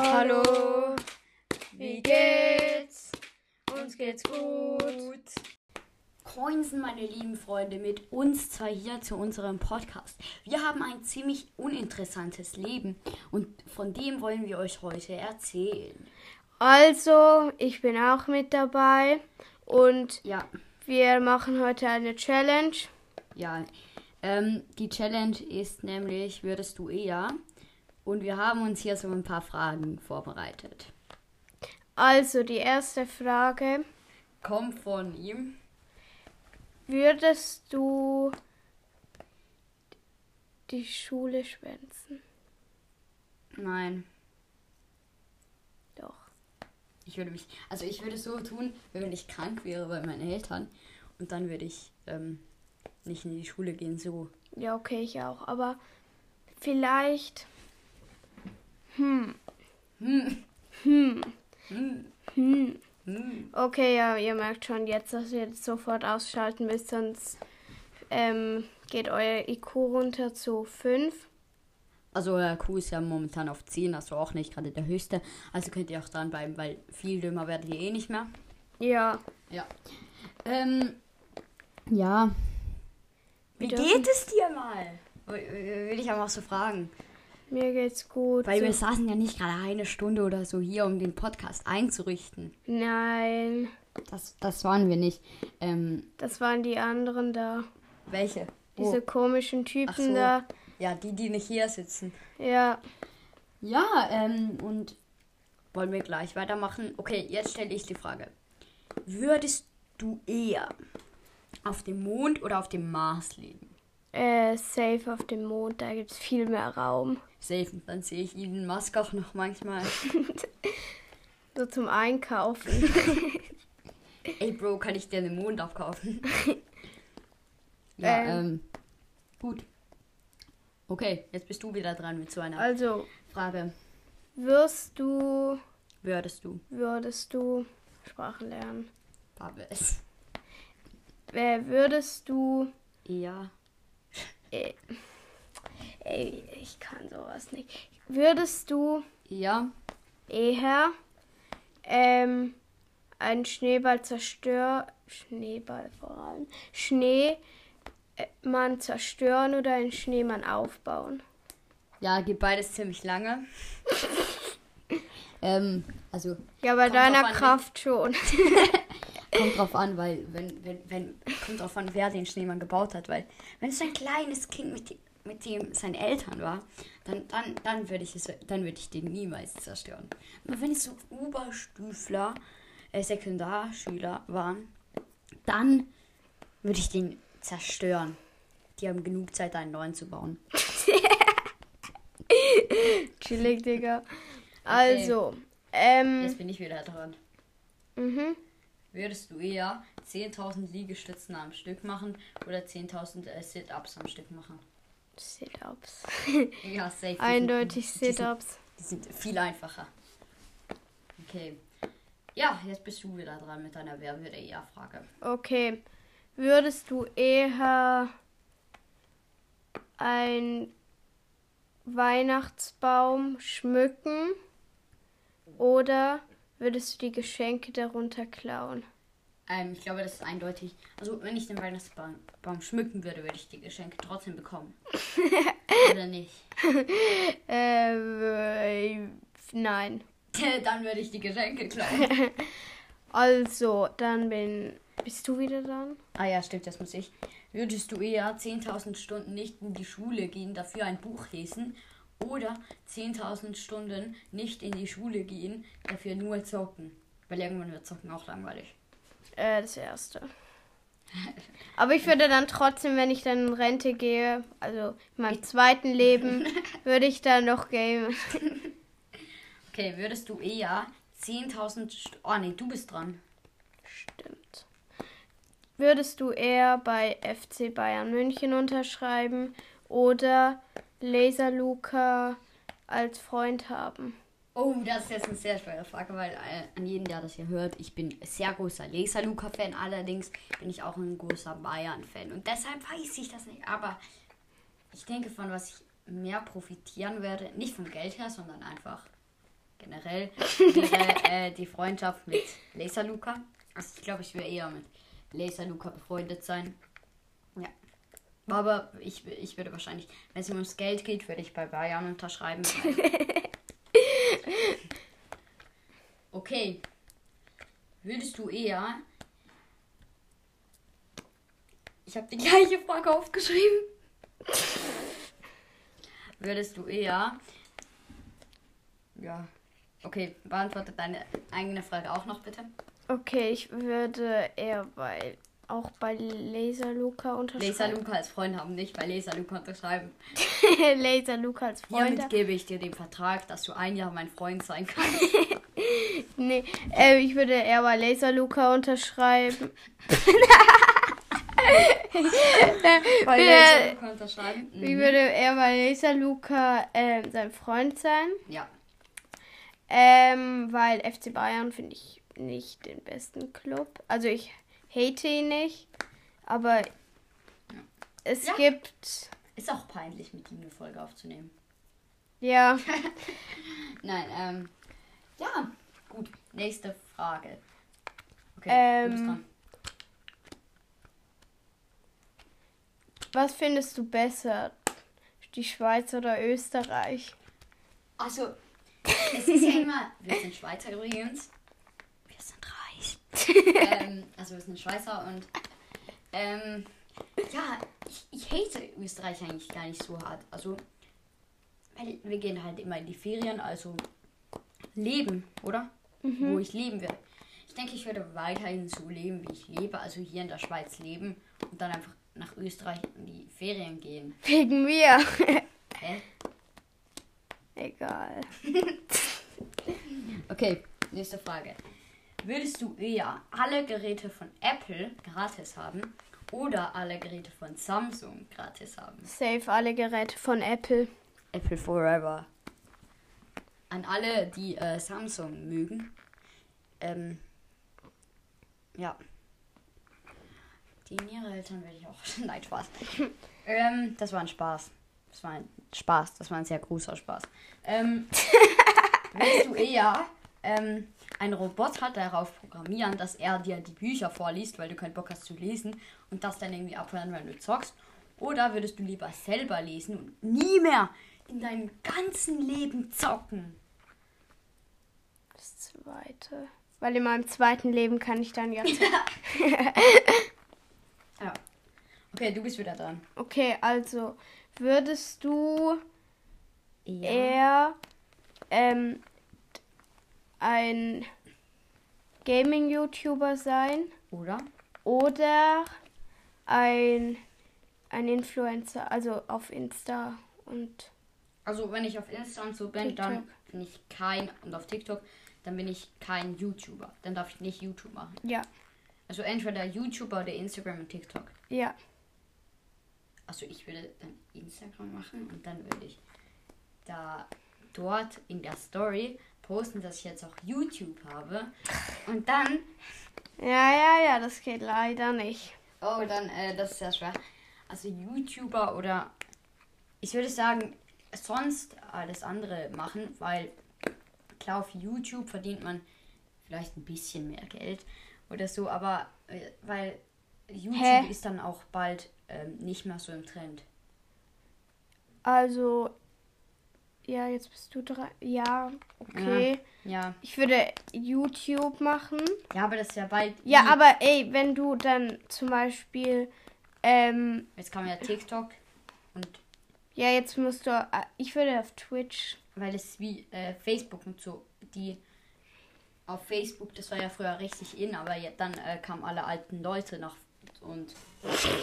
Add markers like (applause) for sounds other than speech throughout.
Hallo, wie geht's? Uns geht's gut. Moinsen, meine lieben Freunde, mit uns zwei hier zu unserem Podcast. Wir haben ein ziemlich uninteressantes Leben und von dem wollen wir euch heute erzählen. Also, ich bin auch mit dabei und Ja, wir machen heute eine Challenge. ja. Ähm, die Challenge ist nämlich, würdest du eher? Und wir haben uns hier so ein paar Fragen vorbereitet. Also, die erste Frage. Kommt von ihm. Würdest du die Schule schwänzen? Nein. Doch. Ich würde mich, also ich würde es so tun, wenn ich krank wäre bei meinen Eltern und dann würde ich ähm, nicht in die Schule gehen, so. Ja, okay, ich auch. Aber vielleicht. Hm. Hm. Hm. Hm. Hm. Hm. Okay, ja, ihr merkt schon jetzt, dass ihr jetzt sofort ausschalten müsst, sonst ähm, geht euer IQ runter zu 5. Also der Q ist ja momentan auf 10, also auch nicht gerade der höchste. Also könnt ihr auch dranbleiben, weil viel dümmer werdet ihr eh nicht mehr. Ja. Ja. Ähm, ja. Wie Wir geht es dir mal? Will ich aber auch so fragen. Mir geht's gut. Weil wir so. saßen ja nicht gerade eine Stunde oder so hier, um den Podcast einzurichten. Nein, Das, das waren wir nicht. Ähm, das waren die anderen da. welche? Diese Wo? komischen Typen so. da. Ja, die, die nicht hier sitzen. Ja. Ja, ähm, und wollen wir gleich weitermachen? Okay, jetzt stelle ich die Frage. Würdest du eher auf dem Mond oder auf dem Mars leben? Äh, safe auf dem Mond, da gibt's viel mehr Raum. Safe, und dann sehe ich Elon Musk auch noch manchmal. (laughs) So zum Einkaufen. (laughs) Ey, Bro, kann ich dir den Mond aufkaufen? (laughs) ja, Ähm. ähm, gut. Okay, jetzt bist du wieder dran mit so einer also, Frage. wirst du, Würdest du? würdest du Sprachen lernen? Babes. Äh, würdest du Ja. Ey, ey, ich kann sowas nicht. Würdest du Ja. eher ähm, einen Schneeball zerstören, Schneeball vor allem, Schneemann zerstören oder einen Schneemann aufbauen? Ja, geht beides ziemlich lange. (laughs) ähm, also Ja, bei deiner an, Kraft schon. (laughs) Kommt drauf an, weil wenn, wenn, wenn, kommt drauf an, wer den Schneemann gebaut hat, weil wenn es ein kleines Kind mit, dem- mit dem seine Eltern war, dann, dann, dann würde ich es, dann würde ich den niemals zerstören. Aber wenn es so Oberstüfler, äh, Sekundarschüler waren, dann würde ich den zerstören. Die haben genug Zeit, einen neuen zu bauen. (laughs) Chillig, Digga. Also, ähm, Jetzt bin ich wieder dran. mhm. Würdest du eher 10.000 Liegestützen am Stück machen oder 10.000 äh, Sit-Ups am Stück machen? Sit-ups. (laughs) Ja, safe. Eindeutig sind- die sind- Sit-ups. Die sind viel einfacher. Okay. Ja, jetzt bist du wieder dran mit deiner Wer würde eher Frage. Okay. Würdest du eher ein Weihnachtsbaum schmücken oder würdest du die Geschenke darunter klauen? Ähm, ich glaube, das ist eindeutig. Also, wenn ich den Weihnachtsbaum Baum schmücken würde, würde ich die Geschenke trotzdem bekommen. (laughs) Oder nicht? Ähm, äh, nein. (laughs) Dann würde ich die Geschenke klauen. (laughs) Also, dann bin. Bist du wieder dran? ah ja, stimmt, das muss ich. Würdest du eher 10.000 Stunden nicht in die Schule gehen, dafür ein Buch lesen? Oder 10.000 Stunden nicht in die Schule gehen, dafür nur zocken? Weil irgendwann wird zocken auch langweilig. Äh, das erste. Aber ich würde dann trotzdem, wenn ich dann in Rente gehe, also in meinem zweiten Leben, (laughs) würde ich dann noch gamen. Okay, würdest du eher 10.000 St Oh nee, du bist dran. Stimmt. Würdest du eher bei FC Bayern München unterschreiben oder Laser Luca als Freund haben? Oh, das ist jetzt eine sehr schwere Frage, weil äh, an jeden, der das hier hört, ich bin sehr großer Laser Luca-Fan, allerdings bin ich auch ein großer Bayern-Fan. Und deshalb weiß ich das nicht. Aber ich denke, von was ich mehr profitieren werde, nicht vom Geld her, sondern einfach generell (laughs) wäre äh, die Freundschaft mit Laser Luca. Also ich glaube, ich würde eher mit Laser Luca befreundet sein. Ja. Aber ich, ich würde wahrscheinlich, wenn es ums Geld geht, würde ich bei Bayern unterschreiben. (laughs) okay. Würdest du eher. Ich habe die gleiche Frage aufgeschrieben. Würdest du eher. Ja. Okay, beantworte deine eigene Frage auch noch bitte. Okay, ich würde eher bei auch bei Laser Luca unterschreiben. Laser Luca als Freund haben, nicht bei Laser Luca unterschreiben. (laughs) Laser Luca als Freund. Hiermit gebe ich dir den Vertrag, dass du ein Jahr mein Freund sein kannst. (laughs) nee, äh, ich würde eher bei Laser Luca unterschreiben. (laughs) bei Laser Luca unterschreiben? Ich würde eher bei Laser Luca äh, sein Freund sein. Ja. Ähm, weil FC Bayern finde ich nicht den besten Club. Also ich hate ihn nicht, aber es Ja. gibt Ist auch peinlich, mit ihm eine Folge aufzunehmen. ja (laughs) Nein, ähm. Ja, gut. Nächste Frage. Okay, du bist Ähm, dran. Was findest du besser? Die Schweiz oder Österreich? Also, es ist ja immer. Wir sind Schweizer übrigens. Wir sind reich. ähm, also, wir sind Schweizer und. Ähm, ja, ich, ich hate Österreich eigentlich gar nicht so hart. Also, weil wir gehen halt immer in die Ferien, also leben, oder? Wo ich leben werde. Ich denke, ich werde weiterhin so leben, wie ich lebe, also hier in der Schweiz leben und dann einfach nach Österreich in die Ferien gehen. Wegen mir. (laughs) Hä? Egal. (laughs) Okay, nächste Frage. Würdest du eher alle Geräte von Apple gratis haben oder alle Geräte von Samsung gratis haben? Save alle Geräte von Apple. Apple Forever. An alle, die äh, Samsung mögen. Ähm, ja. Die in ihre Eltern werde ich auch. (laughs) Nein, Spaß. ähm, das war ein Spaß. Das war ein Spaß. Das war ein sehr großer Spaß. Ähm, (laughs) willst du eher ähm, einen Roboter darauf programmieren, dass er dir die Bücher vorliest, weil du keinen Bock hast zu lesen und das dann irgendwie abhören, wenn du zockst? Oder würdest du lieber selber lesen und nie mehr in deinem ganzen Leben zocken? Das zweite. Weil in meinem zweiten Leben kann ich dann jetzt. (laughs) Ja. Okay, du bist wieder dran. Okay, also würdest du Ja. eher ähm, ein Gaming-YouTuber sein Oder? oder ein, ein Influencer, also auf Insta und Also wenn ich auf Insta und so bin, dann TikTok. bin ich kein und auf TikTok, dann bin ich kein YouTuber. Dann darf ich nicht YouTube machen. ja, Also entweder YouTuber oder Instagram und TikTok. ja. Also ich würde dann Instagram machen und dann würde ich da dort in der Story posten, dass ich jetzt auch YouTube habe. Und dann, Ja, ja, ja, das geht leider nicht. oh, dann, äh, das ist sehr schwer. Also YouTuber oder ich würde sagen, sonst alles andere machen, weil klar auf YouTube verdient man vielleicht ein bisschen mehr Geld oder so, aber äh, weil YouTube Hä? ist dann auch bald ähm, nicht mehr so im Trend. Also, ja, jetzt bist du dran. Ja, okay. Ja, Ich würde YouTube machen. ja, aber das ist ja bald. Ja, aber ey, wenn du dann zum Beispiel, ähm, Jetzt kam ja TikTok und ja, jetzt musst du, äh, ich würde auf Twitch. weil es wie äh, Facebook und so, die auf Facebook, das war ja früher richtig in, aber ja, dann äh, kamen alle alten Leute nach und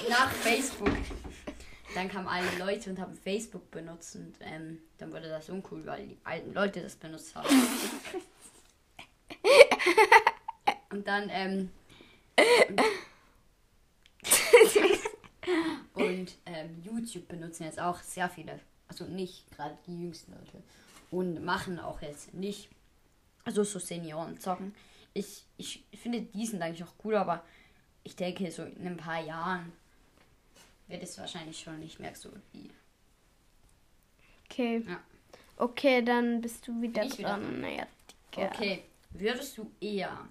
nach Facebook. Dann kamen alle Leute und haben Facebook benutzt und ähm, dann wurde das uncool, weil die alten Leute das benutzt haben. (laughs) Und dann, ähm, und, und ähm, YouTube benutzen jetzt auch sehr viele, also nicht gerade die jüngsten Leute und machen auch jetzt nicht, also so Senioren zocken. Ich, ich finde, die sind eigentlich auch cool, aber ich denke, so in ein paar Jahren wird es wahrscheinlich schon nicht mehr so wie. Okay. Ja. Okay, dann bist du wieder ich wieder dran. Naja, Gerne. Okay, würdest du eher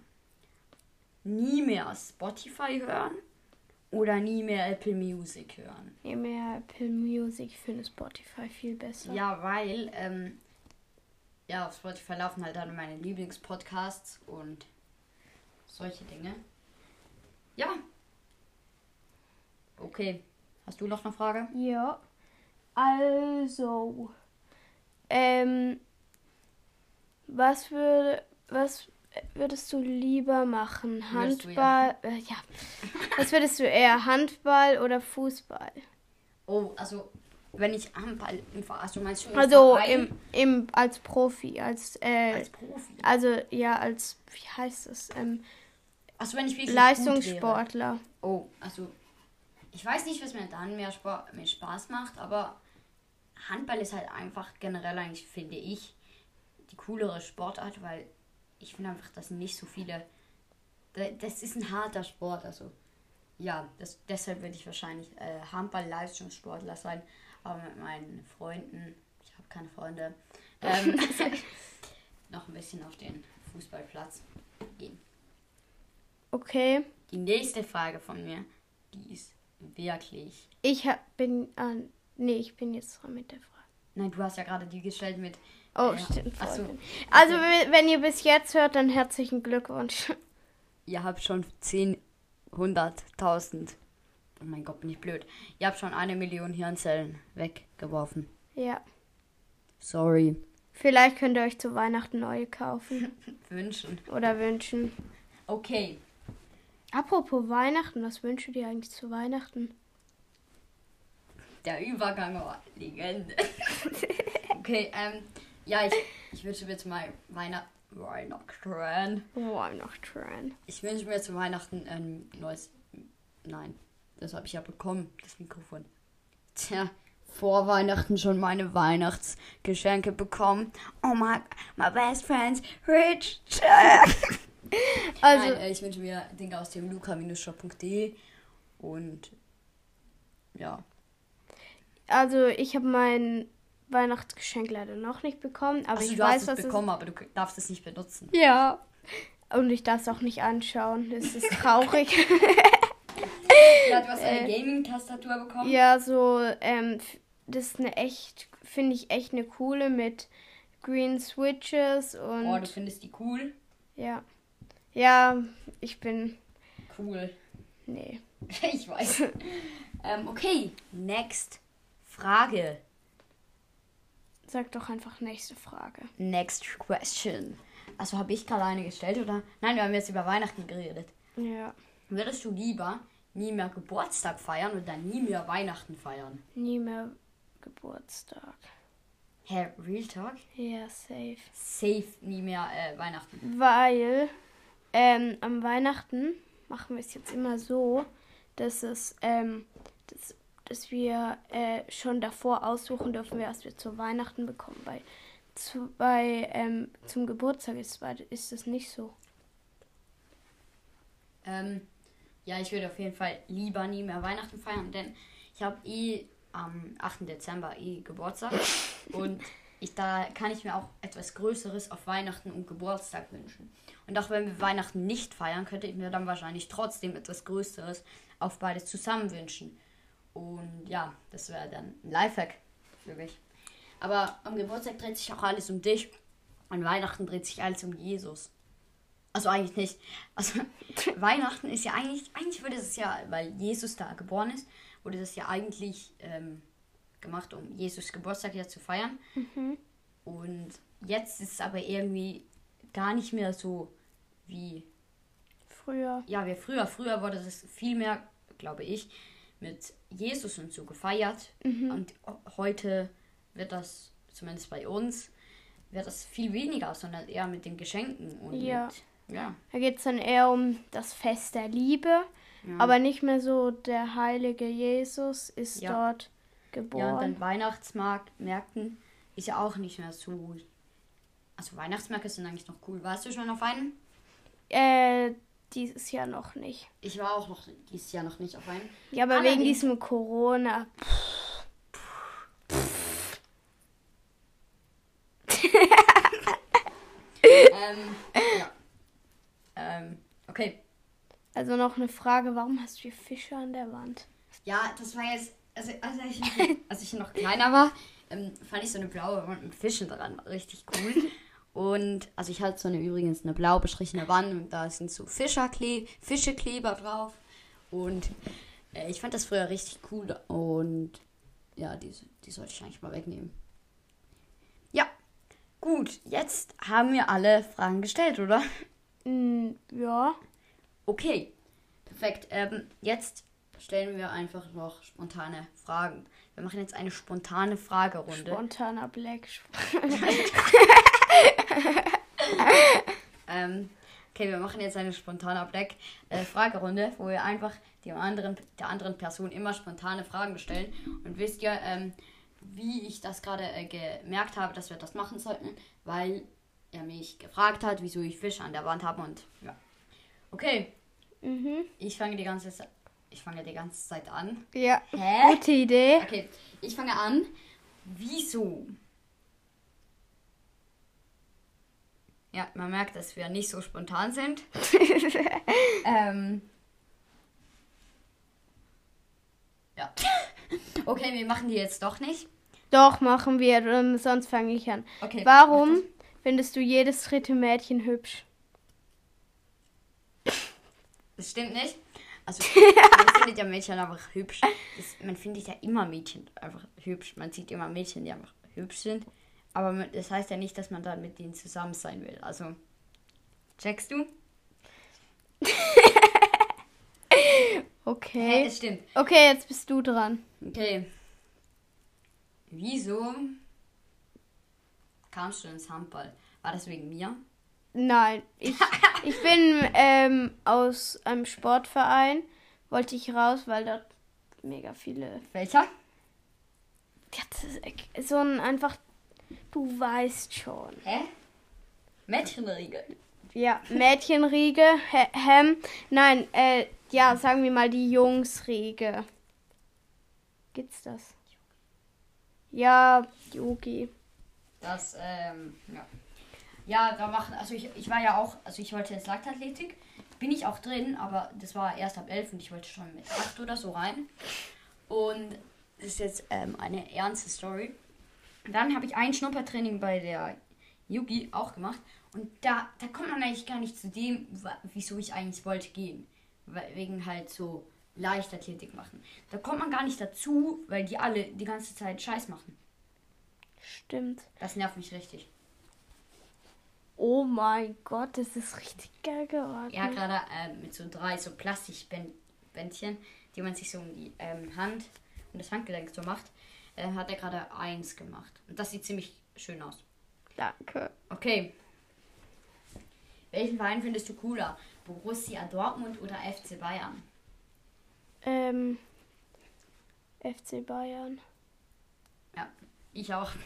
nie mehr Spotify hören oder nie mehr Apple Music hören? Je mehr Apple Music, ich finde Spotify viel besser. Ja, weil ähm, ja, auf Spotify laufen halt dann meine Lieblingspodcasts und solche Dinge. Ja. Okay. Hast du noch eine Frage? Ja. Also. Ähm. Was würde. Was würdest du lieber machen? Handball? Äh, ja. Was würdest du eher? Handball oder Fußball? Oh, also wenn ich Handball im also meinst du Also Verein im, im als Profi, als äh, als Profi? also ja als wie heißt es ähm, Also wenn ich wirklich Leistungssportler. Oh, also ich weiß nicht, was mir dann mehr, Sport, mehr Spaß macht, aber Handball ist halt einfach generell eigentlich, finde ich, die coolere Sportart, weil ich finde einfach, dass nicht so viele. da- Das ist ein harter Sport, also ja, das, deshalb würde ich wahrscheinlich äh, Handball-Leistungssportler sein, aber mit meinen Freunden, ich habe keine Freunde, ähm, (laughs) noch ein bisschen auf den Fußballplatz gehen. Okay. Die nächste Frage von mir, die ist wirklich. Ich hab, bin ah, nee, ich bin jetzt dran mit der Frage. Nein, du hast ja gerade die gestellt mit. Oh, äh, stimmt. so. Also, we- wenn ihr bis jetzt hört, dann herzlichen Glückwunsch. Ihr habt schon 10, 100.000. Oh mein Gott, bin ich blöd. Ihr habt schon eine Million Hirnzellen weggeworfen. Ja. Sorry. Vielleicht könnt ihr euch zu Weihnachten neue kaufen (laughs) Wünschen. oder wünschen. Okay. Apropos Weihnachten, was wünschst du dir eigentlich zu Weihnachten? Der Übergang war Legende. (laughs) okay, ähm. Ja, ich, ich wünsche mir zu mal Weihnachten. Weihnachten. Weihnachten. Ich wünsche mir zu Weihnachten ein neues. Nein, das habe ich ja bekommen, das Mikrofon. Tja, vor Weihnachten schon meine Weihnachtsgeschenke bekommen. Oh my, my best friend's rich. (laughs) Also, Nein, äh, ich wünsche mir Dinge aus dem luca-shop.de und ja. also ich habe mein Weihnachtsgeschenk leider noch nicht bekommen, aber Also ich du weiß, hast es was bekommen, aber du darfst es nicht benutzen. es Ja. Und ich darf es auch nicht anschauen. Das ist (laughs) traurig. (laughs) Ja, du hast eine Gaming-Tastatur bekommen. ja, so, ähm, das ist eine echt, finde ich echt eine coole mit Green Switches und Oh, du findest die cool? ja. Ja, ich bin. Cool. Nee. (laughs) Ich weiß. ähm, okay, next Frage. Sag doch einfach nächste Frage. Next question. Also habe ich gerade eine gestellt oder? Nein, wir haben jetzt über Weihnachten geredet. Ja. Würdest du lieber nie mehr Geburtstag feiern oder nie mehr Weihnachten feiern? Nie mehr Geburtstag. Hä, Real Talk? Ja, safe. Safe nie mehr äh, Weihnachten. Weil ähm, am Weihnachten machen wir es jetzt immer so, dass es, ähm, dass, dass wir äh, schon davor aussuchen dürfen, was wir zu Weihnachten bekommen. Bei, zu, bei ähm, zum Geburtstag ist, ist das nicht so. Ähm, ja, ich würde auf jeden Fall lieber nie mehr Weihnachten feiern, denn ich habe eh am 8. Dezember eh Geburtstag (laughs) und ich, da kann ich mir auch etwas Größeres auf Weihnachten und Geburtstag wünschen. Und auch wenn wir Weihnachten nicht feiern, könnte ich mir dann wahrscheinlich trotzdem etwas Größeres auf beides zusammen wünschen. Und ja, das wäre dann ein Lifehack für mich. Aber am Geburtstag dreht sich auch alles um dich. An Weihnachten dreht sich alles um Jesus. Also eigentlich nicht. Also (laughs) Weihnachten ist ja eigentlich, eigentlich wurde es ja, weil Jesus da geboren ist, wurde das ja eigentlich ähm, gemacht, um Jesus Geburtstag ja zu feiern. Und jetzt ist es aber irgendwie gar nicht mehr so wie, Früher. ja, wie früher. Früher wurde das viel mehr, glaube ich, mit Jesus und so gefeiert. Und heute wird das, zumindest bei uns, wird das viel weniger, sondern eher mit den Geschenken und Ja. mit, ja. Da geht es dann eher um das Fest der Liebe, aber nicht mehr so der heilige Jesus ist Ja. dort Ja, und geboren. dann Weihnachtsmarkt, Märkten ist ja auch nicht mehr so. Also Weihnachtsmärkte sind eigentlich noch cool. Warst du schon auf einem? äh, dieses Jahr noch nicht. Ich war auch noch dieses Jahr noch nicht auf einem. Ja, aber wegen Allerdings- diesem Corona. ähm, ja. Ähm, okay. Also noch eine Frage, warum hast du hier Fische an der Wand? Ja, das war jetzt, also als ich, als ich noch kleiner war, ähm, fand ich so eine blaue Wand mit Fischen dran richtig cool. Und also ich hatte so eine übrigens eine blau bestrichene Wand und da sind so Fischerkle Fischekleber drauf. Und äh, ich fand das früher richtig cool und ja, die, die sollte ich eigentlich mal wegnehmen. Ja, gut, jetzt haben wir alle Fragen gestellt, oder? Mm, ja. Okay, perfekt. Ähm, jetzt stellen wir einfach noch spontane Fragen. Wir machen jetzt eine spontane Fragerunde. Spontaner Black. (laughs) (laughs) ähm, okay, wir machen jetzt eine spontane Black äh, Fragerunde, wo wir einfach dem anderen, der anderen Person immer spontane Fragen stellen. Und wisst ihr, ähm, wie ich das gerade äh, gemerkt habe, dass wir das machen sollten, weil er mich gefragt hat, wieso ich Fische an der Wand habe und ja. Okay, Mhm. ich fange die ganze Zeit, ich fange die ganze Zeit an. Ja. Hä? Gute Idee. Okay, ich fange an. Wieso? Ja, man merkt, dass wir nicht so spontan sind. (laughs) ähm. Ja. Okay, wir machen die jetzt doch nicht. Doch, machen wir, ähm, sonst fange ich an. Okay. Warum findest du jedes dritte Mädchen hübsch? Das stimmt nicht. Also, (laughs) man findet ja Mädchen einfach hübsch. Das, man findet ja immer Mädchen einfach hübsch. Man sieht immer Mädchen, die einfach hübsch sind. Aber das heißt ja nicht, dass man dann mit denen zusammen sein will. Also, checkst du? (laughs) Okay. es stimmt. Okay, jetzt bist du dran. Okay. Wieso kamst du ins Handball? War das wegen mir? Nein, ich, (laughs) ich bin ähm, aus einem Sportverein, wollte ich raus, weil dort mega viele. Welcher? Ja, das ist so ein einfach. Du weißt schon. Hä? Mädchenriege. Ja, Mädchenriege, (laughs) He- Hem. Nein, äh, ja, sagen wir mal die Jungsriege. Gibt's das? Ja, Yogi. Das, ähm, ja. Ja, da machen, also ich, ich war ja auch, also ich wollte jetzt Leichtathletik. Bin ich auch drin, aber das war erst ab 11 und ich wollte schon mit 8 oder so rein. Und das ist jetzt ähm, eine ernste Story. Dann habe ich ein Schnuppertraining bei der Yugi auch gemacht. Und da, da kommt man eigentlich gar nicht zu dem, wieso ich eigentlich wollte gehen. Wegen halt so Leichtathletik machen. Da kommt man gar nicht dazu, weil die alle die ganze Zeit Scheiß machen. Stimmt. Das nervt mich richtig. Oh mein Gott, das ist richtig geil geworden. Hat gerade ähm, mit so drei so Plastikbändchen, die man sich so um die ähm, Hand und das Handgelenk so macht, äh, hat er gerade eins gemacht. Und das sieht ziemlich schön aus. Danke. Okay. Welchen Verein findest du cooler? Borussia Dortmund oder FC Bayern? Ähm, FC Bayern. Ja, ich auch. (laughs)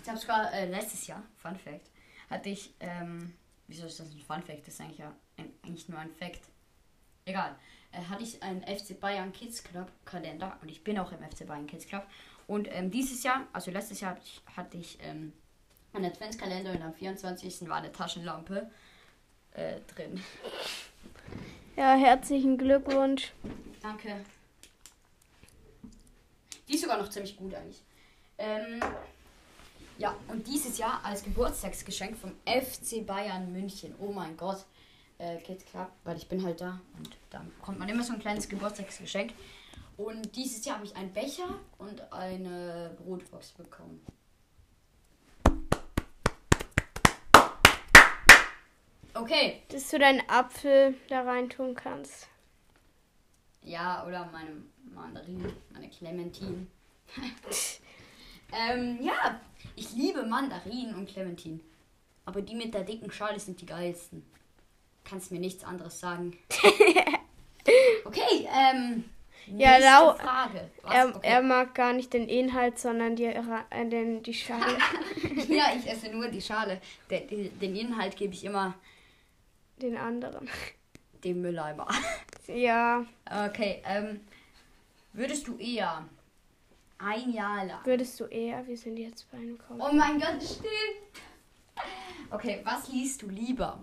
Ich habe sogar äh, letztes Jahr, Fun Fact, hatte ich, ähm, wieso ist das ein Fun Fact? Das ist eigentlich ja ein, eigentlich nur ein Fact. Egal. Äh, hatte ich einen FC Bayern Kids Club Kalender und ich bin auch im FC Bayern Kids Club. Und ähm, dieses Jahr, also letztes Jahr hatte ich, hatte ich ähm, einen Adventskalender und am 24. war eine Taschenlampe äh, drin. Ja, herzlichen Glückwunsch. Danke. Die ist sogar noch ziemlich gut eigentlich. Ähm, ja, und dieses Jahr als Geburtstagsgeschenk vom FC Bayern München. Oh mein Gott. Äh, Kids Club, weil ich bin halt da und da bekommt man immer so ein kleines Geburtstagsgeschenk. Und dieses Jahr habe ich einen Becher und eine Brotbox bekommen. Okay. Dass du deinen Apfel da reintun kannst. Ja, oder meine Mandarinen, meine Clementine. (laughs) ähm, ja, ich liebe Mandarinen und Clementine. Aber die mit der dicken Schale sind die geilsten. Kannst mir nichts anderes sagen. (laughs) okay, ähm. Ja, Lau- Frage. Was? Er, okay. er mag gar nicht den Inhalt, sondern die, äh, den, die Schale. (laughs) ja, ich esse nur die Schale. Den, den, den Inhalt gebe ich immer den anderen. dem Mülleimer. (laughs) Ja, Okay, ähm. Würdest du eher ein Jahr lang würdest du eher, wir sind jetzt bei einem Kommen. Oh mein Gott, stimmt. Okay, was liest du lieber?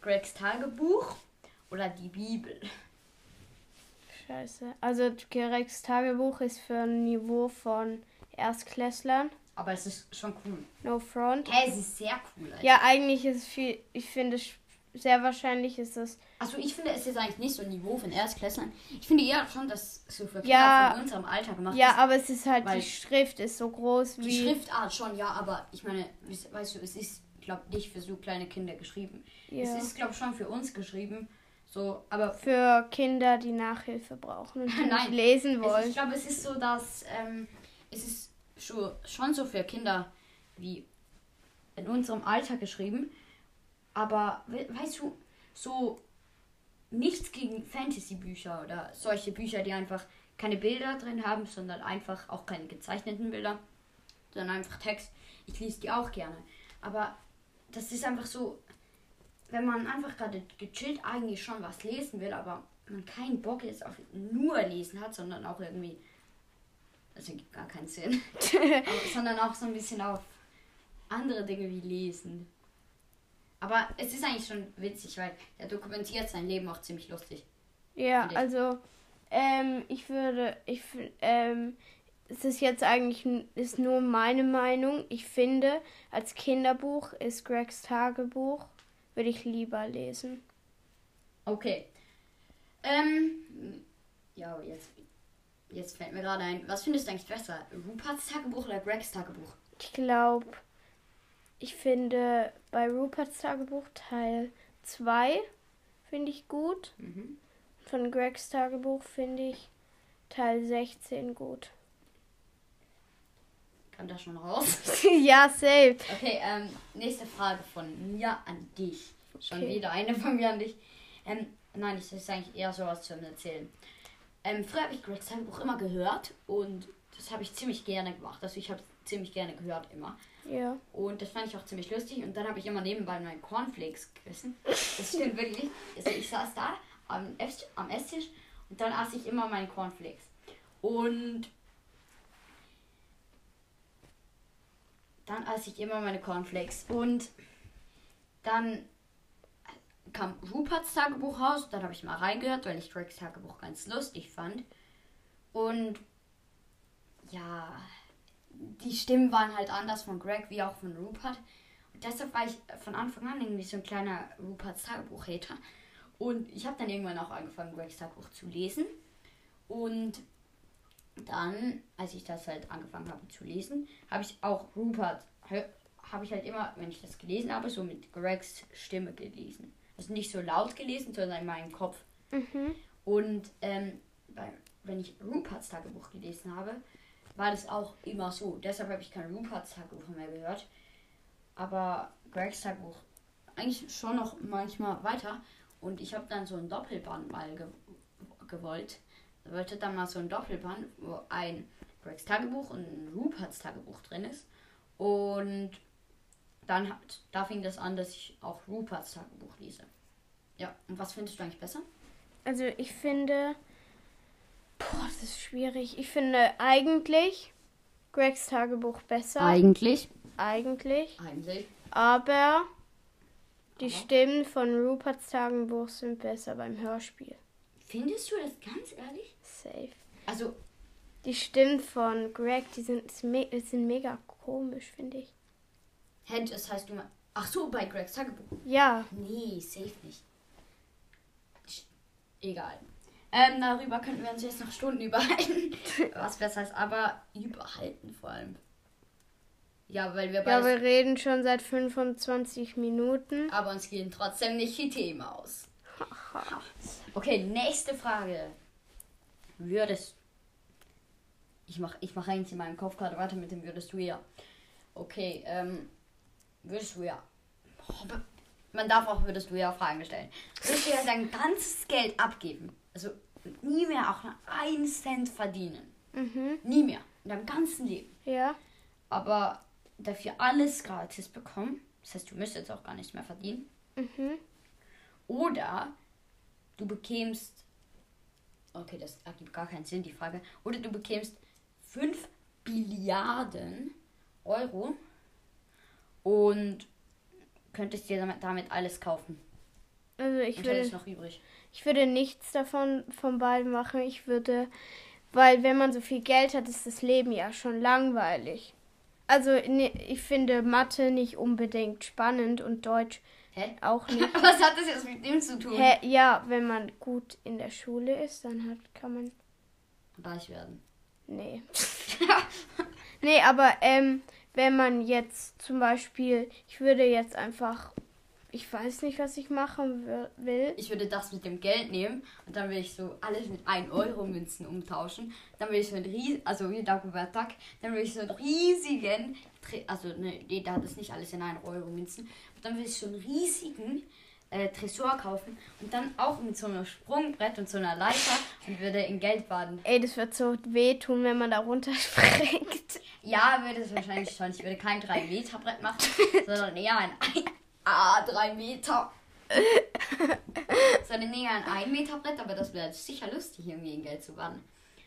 Gregs Tagebuch oder die Bibel? Scheiße. Also Gregs Tagebuch ist für ein Niveau von Erstklässlern. Aber es ist schon cool. No front. Hey, es ist sehr cool. Alter. Ja, eigentlich ist es viel. Ich finde es sehr wahrscheinlich ist es. Also ich finde, es ist eigentlich nicht so ein Niveau von Erstklässlern. Ich finde eher schon, dass so für Kinder Ja. von unserem Alter gemacht Ja, ist. aber es ist halt die Schrift ist so groß Die wie. Schriftart schon, ja, aber ich meine, weißt du, es ist, glaube nicht für so kleine Kinder geschrieben. Ja. Es ist, glaube schon für uns geschrieben. So, aber für Kinder, die Nachhilfe brauchen und (laughs) Nein, lesen es, ich wollen. glaube, es ist so, dass ähm, es ist schon, schon so für Kinder wie in unserem Alter geschrieben. Aber we weißt du, so nichts gegen Fantasy-Bücher oder solche Bücher, die einfach keine Bilder drin haben, sondern einfach auch keine gezeichneten Bilder, sondern einfach Text. Ich lese die auch gerne. Aber das ist einfach so, wenn man einfach gerade gechillt eigentlich schon was lesen will, aber man keinen Bock jetzt auf nur lesen hat, sondern auch irgendwie, das ergibt gar keinen Sinn, (laughs) aber, sondern auch so ein bisschen auf andere Dinge wie lesen. Aber es ist eigentlich schon witzig, weil er dokumentiert sein Leben auch ziemlich lustig. Ja, also ähm, ich würde, ich ähm, es ist jetzt eigentlich ist nur meine Meinung. Ich finde, als Kinderbuch ist Gregs Tagebuch würde ich lieber lesen. Okay. Ähm, ja, jetzt, jetzt fällt mir gerade ein, was findest du eigentlich besser? Ruperts Tagebuch oder Gregs Tagebuch? Ich glaube, ich finde bei Ruperts Tagebuch Teil 2 finde ich gut. Mhm. Von Gregs Tagebuch finde ich Teil 16 gut. Kam da schon raus? (laughs) ja, safe. Okay, ähm, nächste Frage von mir an dich. Schon Okay. wieder eine von mir an dich. Ähm, nein, das ist eigentlich eher sowas zum Erzählen. Ähm, früher habe ich Gregs Tagebuch immer gehört und das habe ich ziemlich gerne gemacht. Also ich habe ziemlich gerne gehört immer. Ja. Und das fand ich auch ziemlich lustig. Und dann habe ich immer nebenbei meinen Cornflakes gegessen. Das stimmt wirklich. Also ich saß da am, am Esstisch und dann aß ich immer meinen Cornflakes. Und dann aß ich immer meine Cornflakes. Und dann kam Ruperts Tagebuch raus. Dann habe ich mal reingehört, weil ich Gregs Tagebuch ganz lustig fand. Und ja, die Stimmen waren halt anders von Greg wie auch von Rupert. Und deshalb war ich von Anfang an irgendwie so ein kleiner Ruperts Tagebuch-Hater. Und ich habe dann irgendwann auch angefangen, Gregs Tagebuch zu lesen. Und dann, als ich das halt angefangen habe zu lesen, habe ich auch Rupert, habe ich halt immer, wenn ich das gelesen habe, so mit Gregs Stimme gelesen. Also nicht so laut gelesen, sondern in meinem Kopf. Mhm. Und ähm, bei, wenn ich Ruperts Tagebuch gelesen habe, war das auch immer so. Deshalb habe ich kein Ruperts Tagebuch mehr gehört. Aber Gregs Tagebuch eigentlich schon noch manchmal weiter. Und ich habe dann so ein Doppelband mal ge gewollt. Ich wollte dann mal so ein Doppelband, wo ein Gregs Tagebuch und ein Ruperts Tagebuch drin ist. Und dann hat, da fing das an, dass ich auch Ruperts Tagebuch lese. Ja, und was findest du eigentlich besser? Also ich finde, boah, das ist schwierig. Ich finde eigentlich Gregs Tagebuch besser. Eigentlich. Eigentlich. Eigentlich. Aber die Aber? Stimmen von Ruperts Tagebuch sind besser beim Hörspiel. Findest du das ganz ehrlich? Safe. Also, Die Stimmen von Greg, die sind, sind mega komisch, finde ich. hä, das heißt du mal. Ach so, bei Gregs Tagebuch. Ja, Nee, safe nicht. Egal. Ähm, darüber könnten wir uns jetzt noch Stunden (laughs) überhalten. Was besser ist, aber überhalten vor allem. Ja, weil wir ja, wir reden schon seit 25 Minuten. aber uns gehen trotzdem nicht die Themen aus. (laughs) Okay, nächste Frage. Würdest. Ich mach, ich mach eigentlich in meinem Kopf gerade weiter mit dem würdest du ja. Okay, ähm. Würdest du ja. Man darf auch würdest du ja Fragen stellen. Würdest du ja dein ganzes Geld abgeben? Also nie mehr auch nur einen Cent verdienen. Mhm. Nie mehr. In deinem ganzen Leben. Ja. Aber dafür alles gratis bekommen. Das heißt, du müsstest jetzt auch gar nichts mehr verdienen. Mhm. Oder du bekämst. Okay, das ergibt gar keinen Sinn, die Frage. Oder du bekämst 5 Billiarden Euro und könntest dir damit, damit alles kaufen. Also ich Und würde, noch übrig. ich würde nichts davon von beiden machen. Ich würde, weil wenn man so viel Geld hat, ist das Leben ja schon langweilig. Also ne, ich finde Mathe nicht unbedingt spannend und Deutsch Hä? auch (laughs) nicht. Was hat das jetzt mit dem zu tun? Hä, ja, wenn man gut in der Schule ist, dann hat, kann man. Reich werden. Nee. (laughs) nee, aber ähm, wenn man jetzt zum Beispiel, ich würde jetzt einfach, ich weiß nicht, was ich machen wi- will. Ich würde das mit dem Geld nehmen und dann würde ich so alles mit 1 Euro Münzen umtauschen. Dann würde ich so einen riesigen, also wie Dagobert Duck, dann würde ich so einen riesigen, also ne, nee, da hat es nicht alles in 1 Euro Münzen. Dann würde ich so einen riesigen äh, Tresor kaufen und dann auch mit so einem Sprungbrett und so einer Leiter und würde in Geld baden. Ey, das wird so wehtun, wenn man da runterspringt. Ja, würde es wahrscheinlich schon. Ich würde kein 3 Meter Brett machen, (laughs) sondern eher ein, ein Ah, 3 Meter. sondern eher ein 1 Meter Brett, aber das wäre sicher lustig, irgendwie in Geld zu baden.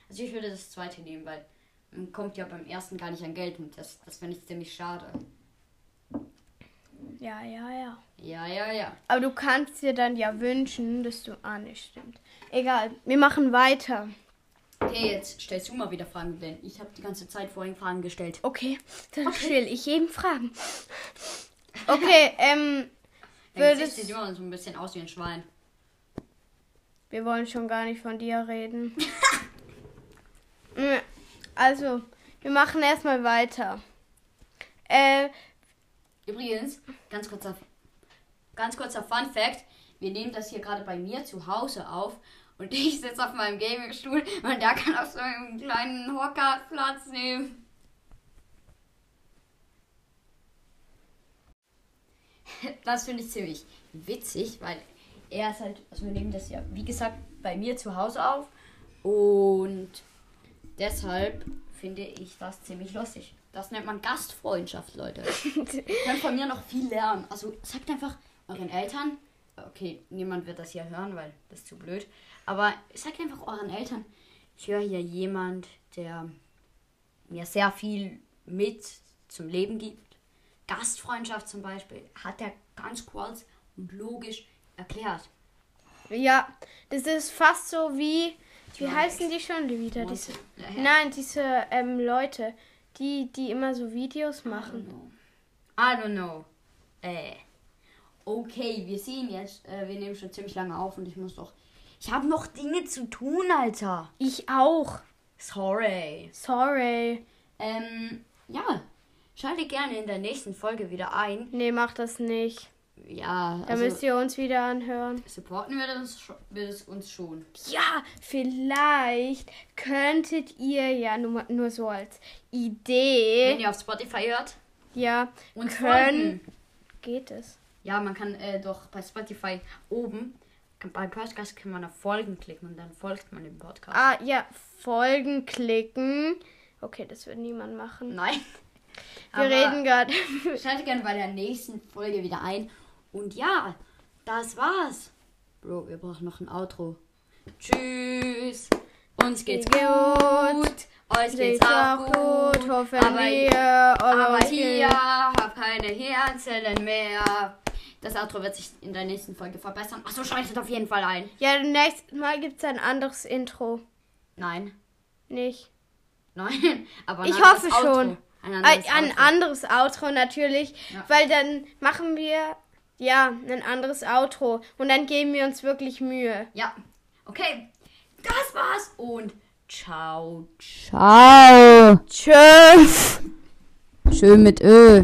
Also ich würde das zweite nehmen, weil man kommt ja beim ersten gar nicht an Geld und das, das finde ich ziemlich schade. Ja, ja, ja. Ja, ja, ja. Aber du kannst dir dann ja wünschen, dass du. Ah, nicht stimmt. Egal, wir machen weiter. Okay, jetzt stellst du mal wieder Fragen, denn ich habe die ganze Zeit vorhin Fragen gestellt. Okay, dann stelle ich jedem Fragen. Okay, (laughs) ähm, würdest. sieht immer so ein bisschen aus wie ein Schwein. Wir wollen schon gar nicht von dir reden. (laughs) Mm, also, wir machen erstmal weiter. Äh, Übrigens, ganz kurzer, ganz kurzer Fun Fact. Wir nehmen das hier gerade bei mir zu Hause auf und (laughs) ich sitze auf meinem Gaming-Stuhl und der kann auf so einem kleinen Hocker Platz nehmen. Das finde ich ziemlich witzig, weil er ist halt, also wir nehmen das ja, wie gesagt, bei mir zu Hause auf und deshalb finde ich das ziemlich lustig. Das nennt man Gastfreundschaft, Leute. (laughs) Ihr könnt von mir noch viel lernen. Also sagt einfach euren Eltern, okay, niemand wird das hier hören, weil das ist zu blöd, aber sagt einfach euren Eltern, ich höre hier jemand, der mir sehr viel mit zum Leben gibt. Gastfreundschaft zum Beispiel hat er ganz kurz und logisch erklärt. ja, das ist fast so wie. Wie heißen die schon wieder? Diese, Ja, ja. nein, diese ähm, Leute, die, die immer so Videos I don't machen. know. I don't know. Äh. Okay, wir sehen jetzt, äh, wir nehmen schon ziemlich lange auf und ich muss doch. Ich habe noch Dinge zu tun, Alter. Ich auch. Sorry. Sorry. Ähm, ja. Schalte gerne in der nächsten Folge wieder ein. Nee, mach das nicht. Ja, Da also müsst ihr uns wieder anhören. supporten wir das, wir das uns schon. Ja, vielleicht könntet ihr ja nur, nur so als Wenn Idee. ihr auf Spotify hört, Ja, uns können. folgen. Geht es? Ja, man kann äh, doch bei Spotify oben beim Podcast kann man auf Folgen klicken und dann folgt man dem Podcast. Ah, ja, Folgen klicken. Okay, das wird niemand machen. Nein. Wir reden gerade. Schalte gerne bei der nächsten Folge wieder ein. Und ja, das war's. Bro, wir brauchen noch ein Outro. Tschüss. Uns geht's Gut. gut. Euch geht's auch gut. Hoffen aber, wir. aber hier hab keine Hirnzellen mehr. Das Outro wird sich in der nächsten Folge verbessern. Achso, schaltet auf jeden Fall ein. Ja, nächstes Mal gibt's ein anderes Intro. Nein. Nicht. Nein. (laughs) Aber ein Ich hoffe Outro. schon. Ein Ein, anderes ein Outro. anderes Outro natürlich, Ja. weil dann machen wir ja ein anderes Outro und dann geben wir uns wirklich Mühe. Ja. Okay. Das war's. Und ciao. Ciao. Tschüss. Schön mit Ö.